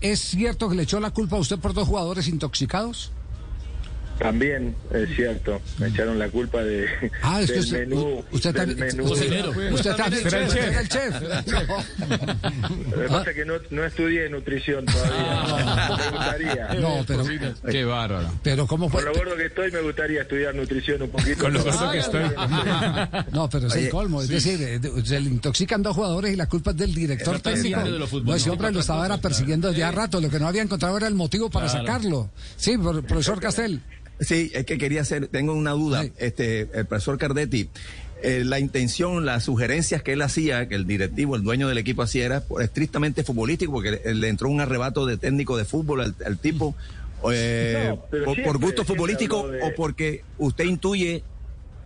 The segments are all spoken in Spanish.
¿Es cierto que le echó la culpa a usted por dos jugadores intoxicados? También es cierto, me echaron la culpa de, Ah, es que del usted, menú. usted del también. menú. Usted, usted también. Usted chef. era el chef. Lo que pasa es que no, no estudié nutrición todavía. Me gustaría. No, pero, Qué bárbaro. pero ¿cómo fue? Por lo gordo que estoy, me gustaría estudiar nutrición un poquito. Con lo gordo que estoy. No, pero es el colmo. Es decir, eh, se le intoxican dos jugadores y la culpa es del director técnico. de No, ese hombre lo estaba era persiguiendo desde hace rato. Lo que no había encontrado era el motivo para sacarlo. Sí, por- profesor Castel. Sí, es que quería hacer, tengo una duda, Sí. este, el profesor Cardetti, eh, la intención, las sugerencias que él hacía, que el directivo, el dueño del equipo hacía, era por- estrictamente futbolístico, porque le, le entró un arrebato de técnico de fútbol al, al tipo, eh, No, por, siempre- por gusto futbolístico de- o porque usted intuye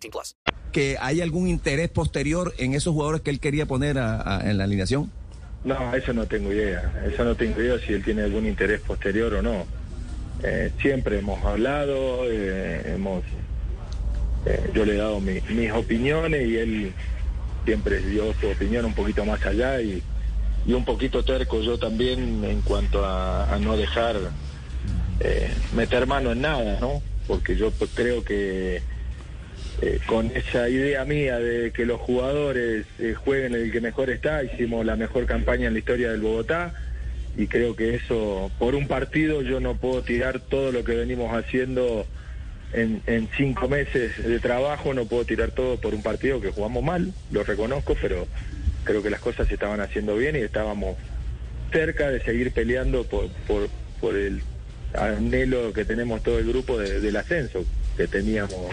18 plus. que hay algún interés posterior en esos jugadores que él quería poner a- a- en la alineación. No, eso no tengo idea. Eso no tengo idea si él tiene algún interés posterior o no. Eh, siempre hemos hablado, eh, hemos, eh, yo le he dado mi- mis opiniones y él siempre dio su opinión un poquito más allá y, y un poquito terco yo también en cuanto a, a no dejar eh, meter mano en nada, ¿no? Porque yo pues, creo que eh, con esa idea mía de que los jugadores eh, jueguen el que mejor está, hicimos la mejor campaña en la historia del Bogotá y creo que eso, por un partido yo no puedo tirar todo lo que venimos haciendo en, en cinco meses de trabajo, no puedo tirar todo por un partido que jugamos mal, lo reconozco, pero creo que las cosas se estaban haciendo bien y estábamos cerca de seguir peleando por, por, por el anhelo que tenemos todo el grupo de- del ascenso que teníamos